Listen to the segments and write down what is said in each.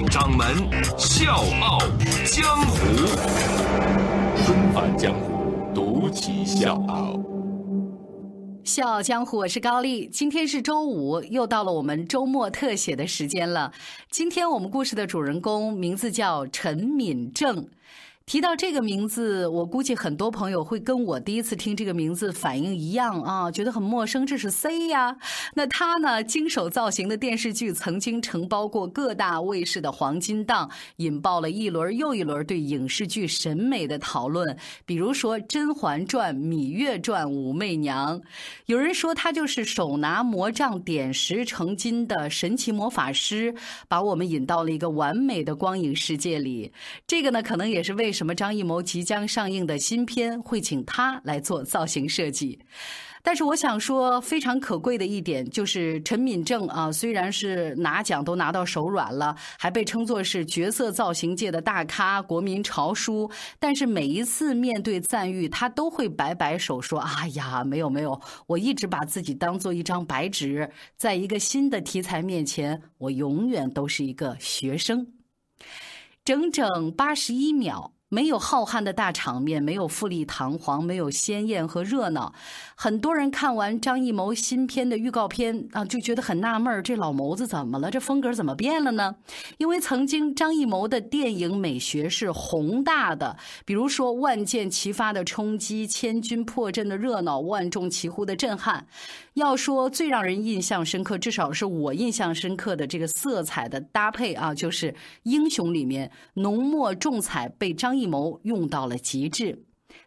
掌门笑傲江湖，重返江湖，独骑笑傲。笑傲江湖，我是高丽。今天是周五，又到了我们周末特写的时间了。今天我们故事的主人公名字叫陈敏正。提到这个名字，我估计很多朋友会跟我第一次听这个名字反应一样啊，觉得很陌生。这是 C 呀？那他呢？经手造型的电视剧曾经承包过各大卫视的黄金档，引爆了一轮又一轮对影视剧审美的讨论。比如说《甄嬛传》《芈月传》《武媚娘》，有人说他就是手拿魔杖点石成金的神奇魔法师，把我们引到了一个完美的光影世界里。这个呢，可能也是为什什么张艺谋即将上映的新片会请他来做造型设计？但是我想说，非常可贵的一点就是陈敏正啊，虽然是拿奖都拿到手软了，还被称作是角色造型界的大咖、国民潮叔，但是每一次面对赞誉，他都会摆摆手说：“哎呀，没有没有，我一直把自己当做一张白纸，在一个新的题材面前，我永远都是一个学生。”整整八十一秒。没有浩瀚的大场面，没有富丽堂皇，没有鲜艳和热闹。很多人看完张艺谋新片的预告片啊，就觉得很纳闷这老谋子怎么了？这风格怎么变了呢？因为曾经张艺谋的电影美学是宏大的，比如说万箭齐发的冲击，千军破阵的热闹，万众齐呼的震撼。要说最让人印象深刻，至少是我印象深刻的这个色彩的搭配啊，就是《英雄》里面浓墨重彩被张艺艺谋用到了极致。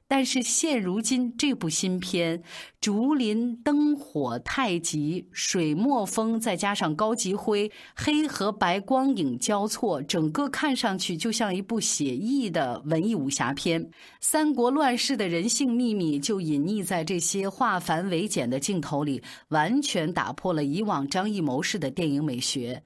但是现如今这部新片，竹林灯火太极，水墨风再加上高级灰，黑和白光影交错，整个看上去就像一部写意的文艺武侠片。三国乱世的人性秘密就隐匿在这些化繁为简的镜头里，完全打破了以往张艺谋式的电影美学。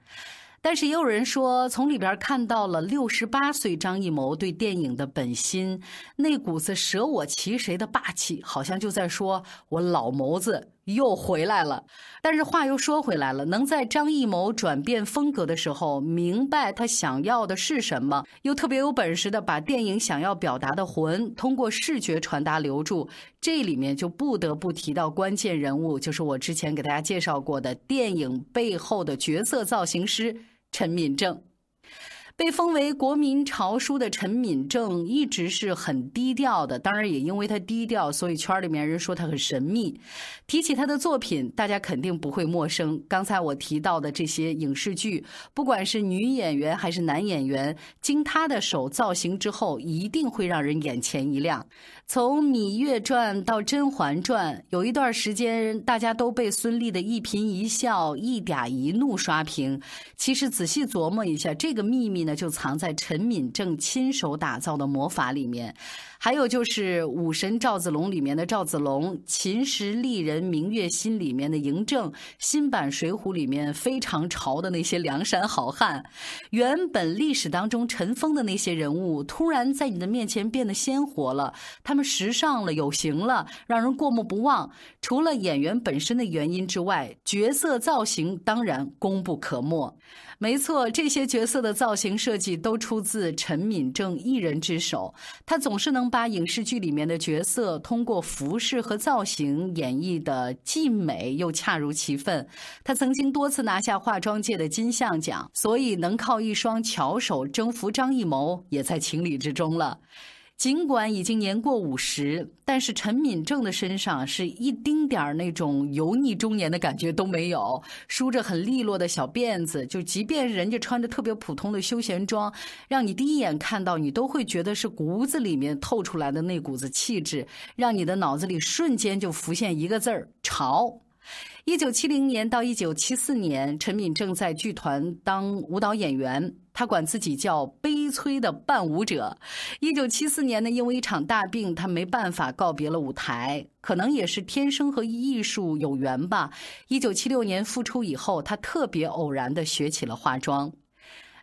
但是也有人说，从里边看到了六十八岁张艺谋对电影的本心，那股子舍我其谁的霸气，好像就在说我老谋子又回来了。但是话又说回来了，能在张艺谋转变风格的时候明白他想要的是什么，又特别有本事的把电影想要表达的魂通过视觉传达留住，这里面就不得不提到关键人物，就是我之前给大家介绍过的电影背后的角色造型师。陈敏正。被封为国民潮叔的陈敏正一直是很低调的，当然也因为他低调，所以圈里面人说他很神秘。提起他的作品，大家肯定不会陌生。刚才我提到的这些影视剧，不管是女演员还是男演员，经他的手造型之后，一定会让人眼前一亮。从《芈月传》到《甄嬛传》，有一段时间大家都被孙俪的一颦一笑、一嗲一怒刷屏。其实仔细琢磨一下，这个秘密呢？就藏在陈敏正亲手打造的魔法里面，还有就是《武神赵子龙》里面的赵子龙，《秦时丽人明月心》里面的嬴政，新版《水浒》里面非常潮的那些梁山好汉，原本历史当中尘封的那些人物，突然在你的面前变得鲜活了，他们时尚了，有型了，让人过目不忘。除了演员本身的原因之外，角色造型当然功不可没。没错，这些角色的造型设计都出自陈敏正一人之手。他总是能把影视剧里面的角色通过服饰和造型演绎的既美又恰如其分。他曾经多次拿下化妆界的金像奖，所以能靠一双巧手征服张艺谋也在情理之中了。尽管已经年过五十，但是陈敏正的身上是一丁点儿那种油腻中年的感觉都没有，梳着很利落的小辫子，就即便人家穿着特别普通的休闲装，让你第一眼看到你都会觉得是骨子里面透出来的那股子气质，让你的脑子里瞬间就浮现一个字儿——潮。一九七零年到一九七四年，陈敏正在剧团当舞蹈演员。他管自己叫悲催的伴舞者。一九七四年呢，因为一场大病，他没办法告别了舞台。可能也是天生和艺术有缘吧。一九七六年复出以后，他特别偶然的学起了化妆。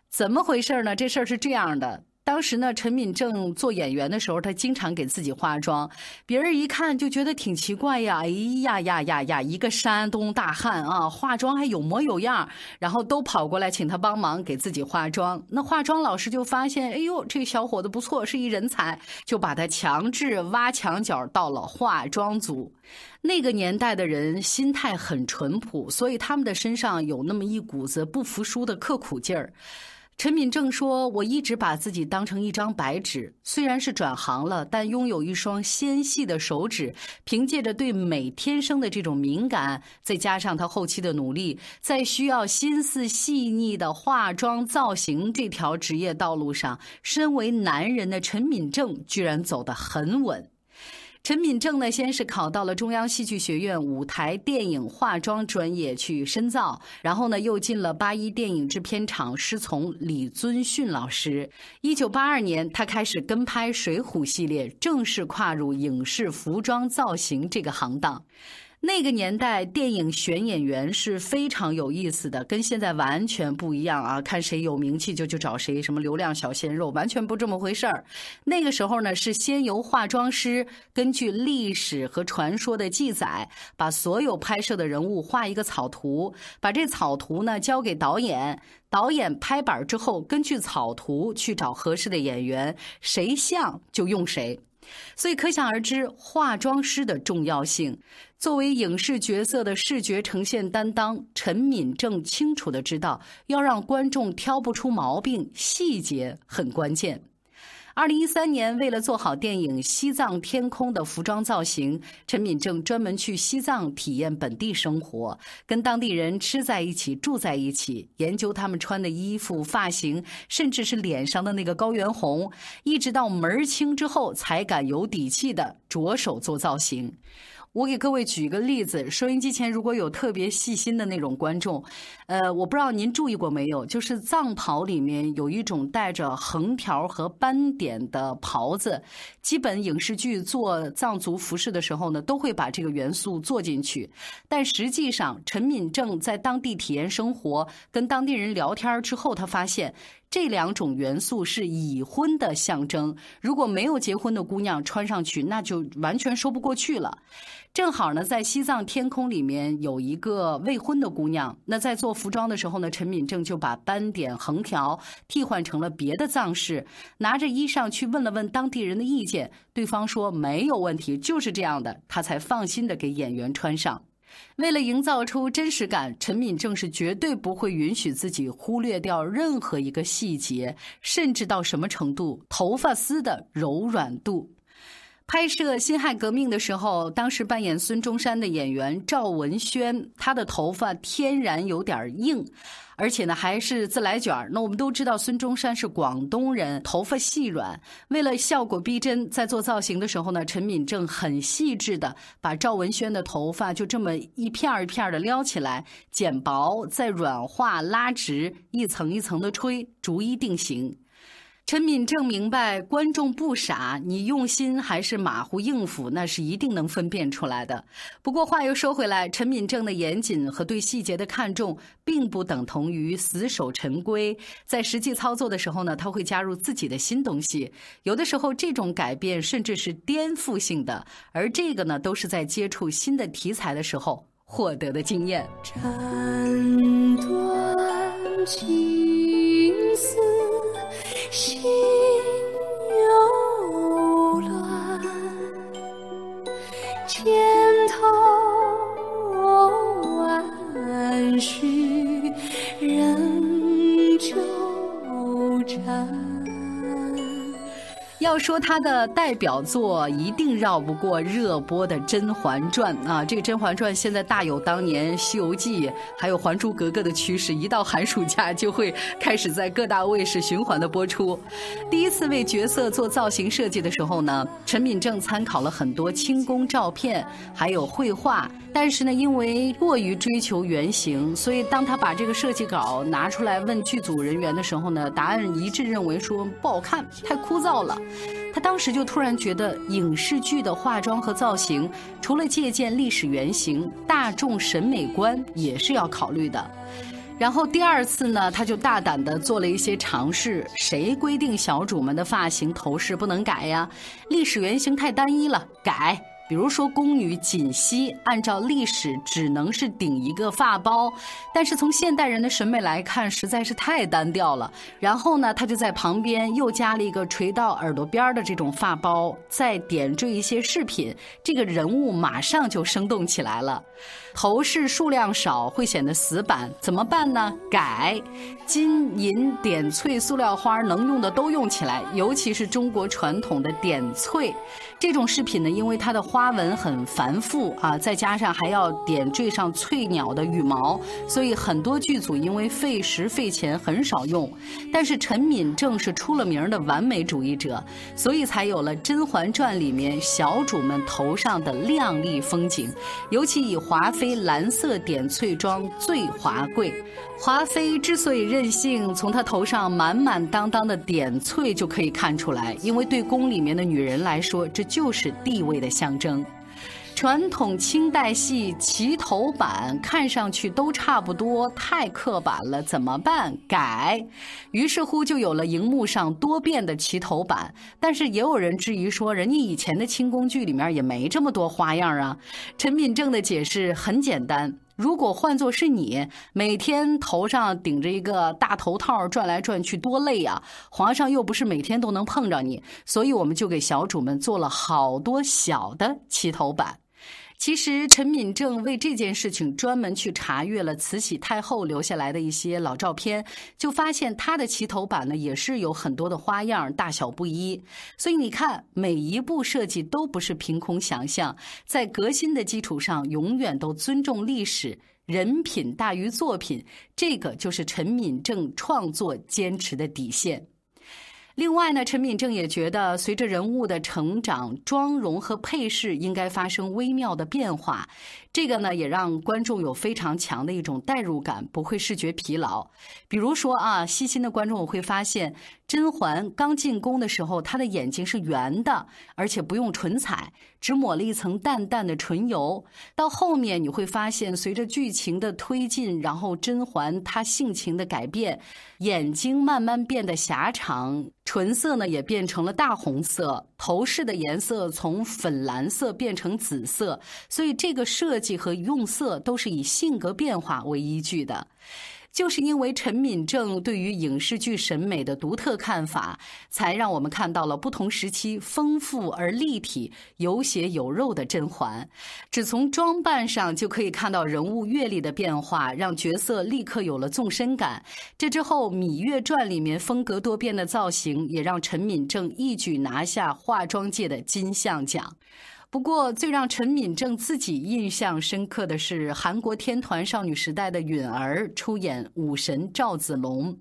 怎么回事呢？这事儿是这样的。当时呢，陈敏正做演员的时候，他经常给自己化妆，别人一看就觉得挺奇怪呀。哎呀呀呀呀，一个山东大汉啊，化妆还有模有样，然后都跑过来请他帮忙给自己化妆。那化妆老师就发现，哎呦，这小伙子不错，是一人才，就把他强制挖墙角到了化妆组。那个年代的人心态很淳朴，所以他们的身上有那么一股子不服输的刻苦劲儿。陈敏正说：“我一直把自己当成一张白纸，虽然是转行了，但拥有一双纤细的手指，凭借着对美天生的这种敏感，再加上他后期的努力，在需要心思细腻的化妆造型这条职业道路上，身为男人的陈敏正居然走得很稳。”陈敏正呢，先是考到了中央戏剧学院舞台电影化妆专业去深造，然后呢，又进了八一电影制片厂，师从李尊训老师。一九八二年，他开始跟拍《水浒》系列，正式跨入影视服装造型这个行当。那个年代，电影选演员是非常有意思的，跟现在完全不一样啊！看谁有名气就去找谁，什么流量小鲜肉，完全不这么回事儿。那个时候呢，是先由化妆师根据历史和传说的记载，把所有拍摄的人物画一个草图，把这草图呢交给导演，导演拍板之后，根据草图去找合适的演员，谁像就用谁。所以可想而知，化妆师的重要性。作为影视角色的视觉呈现担当，陈敏正清楚的知道，要让观众挑不出毛病，细节很关键。二零一三年，为了做好电影《西藏天空》的服装造型，陈敏正专门去西藏体验本地生活，跟当地人吃在一起、住在一起，研究他们穿的衣服、发型，甚至是脸上的那个高原红，一直到门儿清之后，才敢有底气的着手做造型。我给各位举一个例子，收音机前如果有特别细心的那种观众，呃，我不知道您注意过没有，就是藏袍里面有一种带着横条和斑点的袍子，基本影视剧做藏族服饰的时候呢，都会把这个元素做进去。但实际上，陈敏正在当地体验生活，跟当地人聊天之后，他发现。这两种元素是已婚的象征，如果没有结婚的姑娘穿上去，那就完全说不过去了。正好呢，在西藏天空里面有一个未婚的姑娘，那在做服装的时候呢，陈敏正就把斑点横条替换成了别的藏式，拿着衣裳去问了问当地人的意见，对方说没有问题，就是这样的，他才放心的给演员穿上。为了营造出真实感，陈敏正是绝对不会允许自己忽略掉任何一个细节，甚至到什么程度，头发丝的柔软度。拍摄《辛亥革命》的时候，当时扮演孙中山的演员赵文轩，他的头发天然有点硬，而且呢还是自来卷儿。那我们都知道孙中山是广东人，头发细软。为了效果逼真，在做造型的时候呢，陈敏正很细致的把赵文轩的头发就这么一片一片的撩起来，剪薄，再软化拉直，一层一层的吹，逐一定型。陈敏正明白，观众不傻，你用心还是马虎应付，那是一定能分辨出来的。不过话又说回来，陈敏正的严谨和对细节的看重，并不等同于死守陈规。在实际操作的时候呢，他会加入自己的新东西。有的时候，这种改变甚至是颠覆性的，而这个呢，都是在接触新的题材的时候获得的经验。斩断情丝。心。说他的代表作，一定绕不过热播的《甄嬛传》啊！这个《甄嬛传》现在大有当年《西游记》还有《还珠格格》的趋势，一到寒暑假就会开始在各大卫视循环的播出。第一次为角色做造型设计的时候呢，陈敏正参考了很多清宫照片，还有绘画。但是呢，因为过于追求原型，所以当他把这个设计稿拿出来问剧组人员的时候呢，答案一致认为说不好看，太枯燥了。他当时就突然觉得，影视剧的化妆和造型，除了借鉴历史原型，大众审美观也是要考虑的。然后第二次呢，他就大胆的做了一些尝试。谁规定小主们的发型头饰不能改呀？历史原型太单一了，改。比如说，宫女锦溪按照历史只能是顶一个发包，但是从现代人的审美来看，实在是太单调了。然后呢，她就在旁边又加了一个垂到耳朵边儿的这种发包，再点缀一些饰品，这个人物马上就生动起来了。头饰数量少会显得死板，怎么办呢？改，金银点翠塑料花能用的都用起来，尤其是中国传统的点翠这种饰品呢，因为它的花纹很繁复啊，再加上还要点缀上翠鸟的羽毛，所以很多剧组因为费时费钱很少用。但是陈敏正是出了名的完美主义者，所以才有了《甄嬛传》里面小主们头上的亮丽风景，尤其以华妃。蓝色点翠妆最华贵，华妃之所以任性，从她头上满满当当的点翠就可以看出来。因为对宫里面的女人来说，这就是地位的象征。传统清代戏齐头版看上去都差不多，太刻板了，怎么办？改。于是乎就有了荧幕上多变的齐头版。但是也有人质疑说，人家以前的清宫剧里面也没这么多花样啊。陈敏正的解释很简单：如果换作是你，每天头上顶着一个大头套转来转去，多累呀！皇上又不是每天都能碰着你，所以我们就给小主们做了好多小的齐头板。其实陈敏正为这件事情专门去查阅了慈禧太后留下来的一些老照片，就发现她的齐头版呢也是有很多的花样，大小不一。所以你看，每一步设计都不是凭空想象，在革新的基础上，永远都尊重历史，人品大于作品，这个就是陈敏正创作坚持的底线。另外呢，陈敏正也觉得，随着人物的成长，妆容和配饰应该发生微妙的变化。这个呢，也让观众有非常强的一种代入感，不会视觉疲劳。比如说啊，细心的观众会发现，甄嬛刚进宫的时候，她的眼睛是圆的，而且不用唇彩，只抹了一层淡淡的唇油。到后面你会发现，随着剧情的推进，然后甄嬛她性情的改变，眼睛慢慢变得狭长，唇色呢也变成了大红色，头饰的颜色从粉蓝色变成紫色，所以这个设。设计和用色都是以性格变化为依据的，就是因为陈敏正对于影视剧审美的独特看法，才让我们看到了不同时期丰富而立体、有血有肉的甄嬛。只从装扮上就可以看到人物阅历的变化，让角色立刻有了纵深感。这之后，《芈月传》里面风格多变的造型，也让陈敏正一举拿下化妆界的金像奖。不过，最让陈敏正自己印象深刻的是韩国天团少女时代的允儿出演武神赵子龙。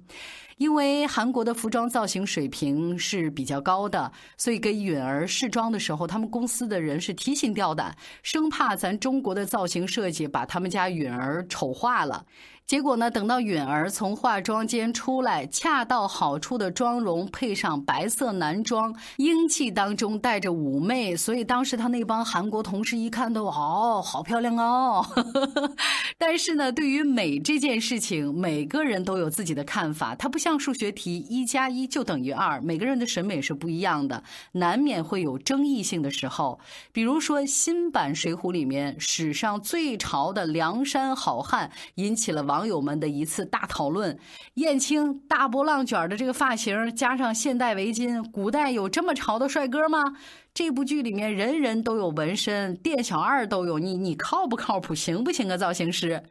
因为韩国的服装造型水平是比较高的，所以给允儿试妆的时候，他们公司的人是提心吊胆，生怕咱中国的造型设计把他们家允儿丑化了。结果呢？等到允儿从化妆间出来，恰到好处的妆容配上白色男装，英气当中带着妩媚，所以当时他那帮韩国同事一看都哦，好漂亮哦。但是呢，对于美这件事情，每个人都有自己的看法。它不像数学题，一加一就等于二，每个人的审美是不一样的，难免会有争议性的时候。比如说新版《水浒》里面，史上最潮的梁山好汉，引起了王。网友们的一次大讨论：燕青大波浪卷的这个发型，加上现代围巾，古代有这么潮的帅哥吗？这部剧里面人人都有纹身，店小二都有，你你靠不靠谱？行不行啊？造型师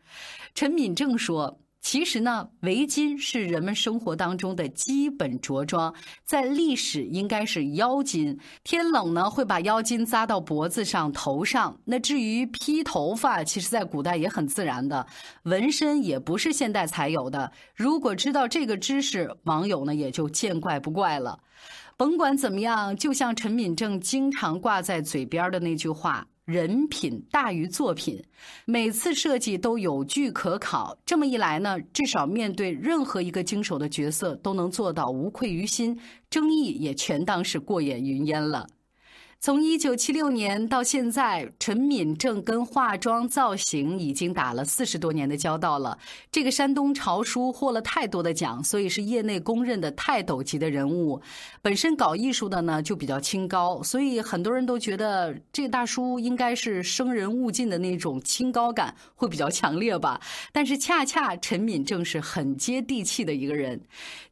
陈敏正说。其实呢，围巾是人们生活当中的基本着装，在历史应该是腰巾。天冷呢，会把腰巾扎到脖子上、头上。那至于披头发，其实在古代也很自然的。纹身也不是现代才有的。如果知道这个知识，网友呢也就见怪不怪了。甭管怎么样，就像陈敏正经常挂在嘴边的那句话。人品大于作品，每次设计都有据可考。这么一来呢，至少面对任何一个经手的角色，都能做到无愧于心，争议也全当是过眼云烟了。从一九七六年到现在，陈敏正跟化妆造型已经打了四十多年的交道了。这个山东潮叔获了太多的奖，所以是业内公认的泰斗级的人物。本身搞艺术的呢，就比较清高，所以很多人都觉得这个大叔应该是生人勿近的那种清高感会比较强烈吧。但是恰恰陈敏正是很接地气的一个人，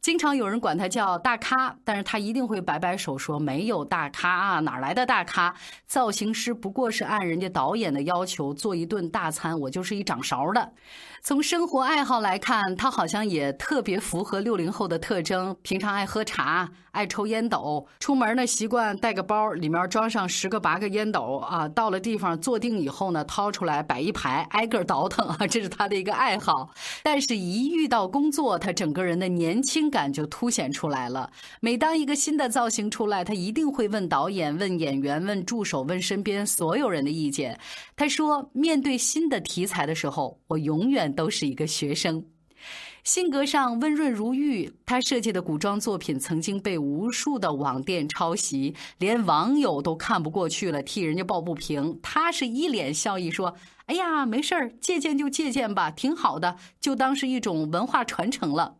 经常有人管他叫大咖，但是他一定会摆摆手说没有大咖啊，哪来？的大咖造型师不过是按人家导演的要求做一顿大餐，我就是一掌勺的。从生活爱好来看，他好像也特别符合六零后的特征。平常爱喝茶，爱抽烟斗，出门呢习惯带个包，里面装上十个八个烟斗啊。到了地方坐定以后呢，掏出来摆一排，挨个倒腾啊，这是他的一个爱好。但是，一遇到工作，他整个人的年轻感就凸显出来了。每当一个新的造型出来，他一定会问导演、问演员、问助手、问身边所有人的意见。他说：“面对新的题材的时候，我永远。”都是一个学生，性格上温润如玉。他设计的古装作品曾经被无数的网店抄袭，连网友都看不过去了，替人家抱不平。他是一脸笑意说：“哎呀，没事儿，借鉴就借鉴吧，挺好的，就当是一种文化传承了。”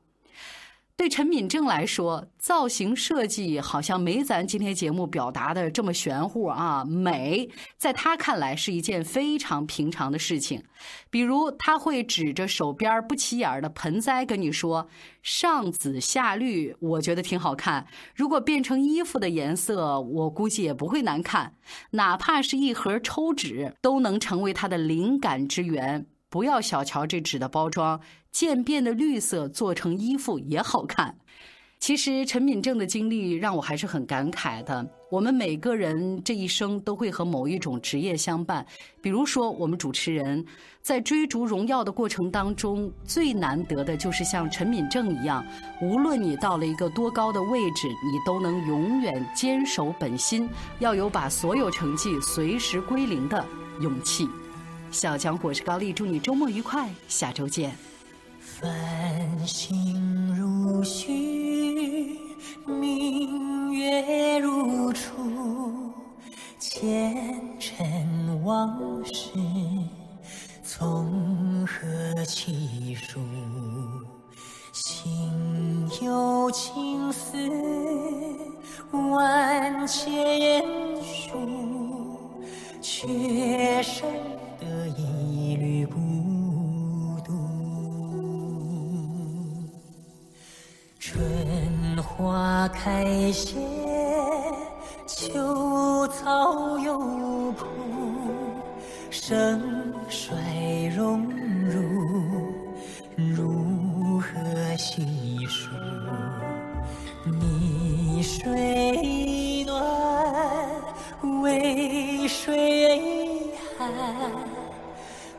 对陈敏正来说，造型设计好像没咱今天节目表达的这么玄乎啊。美，在他看来是一件非常平常的事情。比如，他会指着手边不起眼的盆栽跟你说：“上紫下绿，我觉得挺好看。如果变成衣服的颜色，我估计也不会难看。哪怕是一盒抽纸，都能成为他的灵感之源。不要小瞧这纸的包装。”渐变的绿色做成衣服也好看。其实陈敏正的经历让我还是很感慨的。我们每个人这一生都会和某一种职业相伴，比如说我们主持人，在追逐荣耀的过程当中，最难得的就是像陈敏正一样，无论你到了一个多高的位置，你都能永远坚守本心，要有把所有成绩随时归零的勇气。小强，我是高丽，祝你周末愉快，下周见。繁星如许，明月如初，前尘往事从何起数？心有情丝万千束，却生得一缕孤独。春。花开谢，秋草又枯，盛衰荣辱，如何细数？逆水暖，为水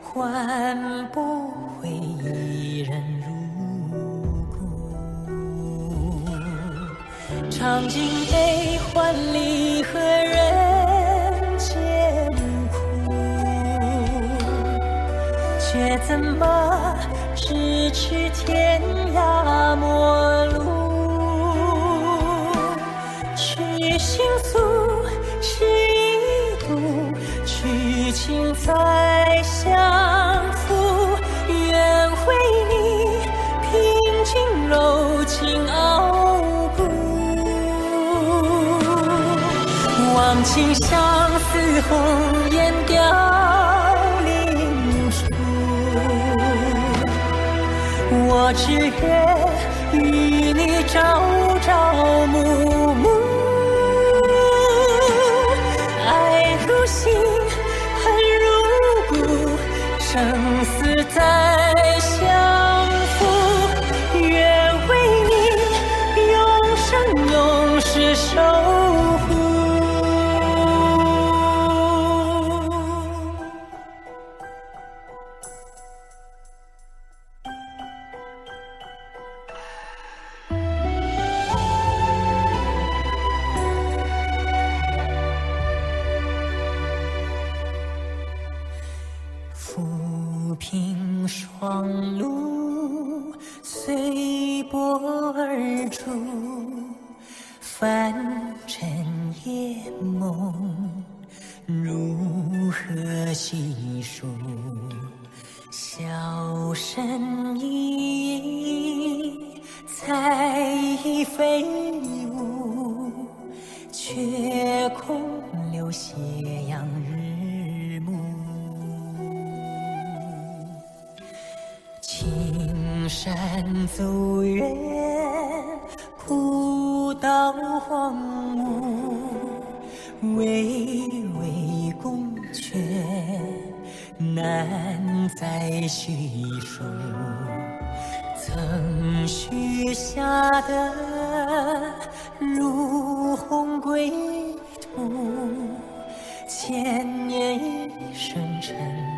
换不回一人如故。尝尽悲欢离合人间苦，却怎么咫尺天涯陌路？情再相负。愿为你平静柔情傲骨。忘情相思，红颜凋零处。我只愿与你朝朝暮暮死空留斜阳日暮。青山走远，古道荒芜，巍巍宫阙。难再叙述，曾许下的如红归，千年一声尘。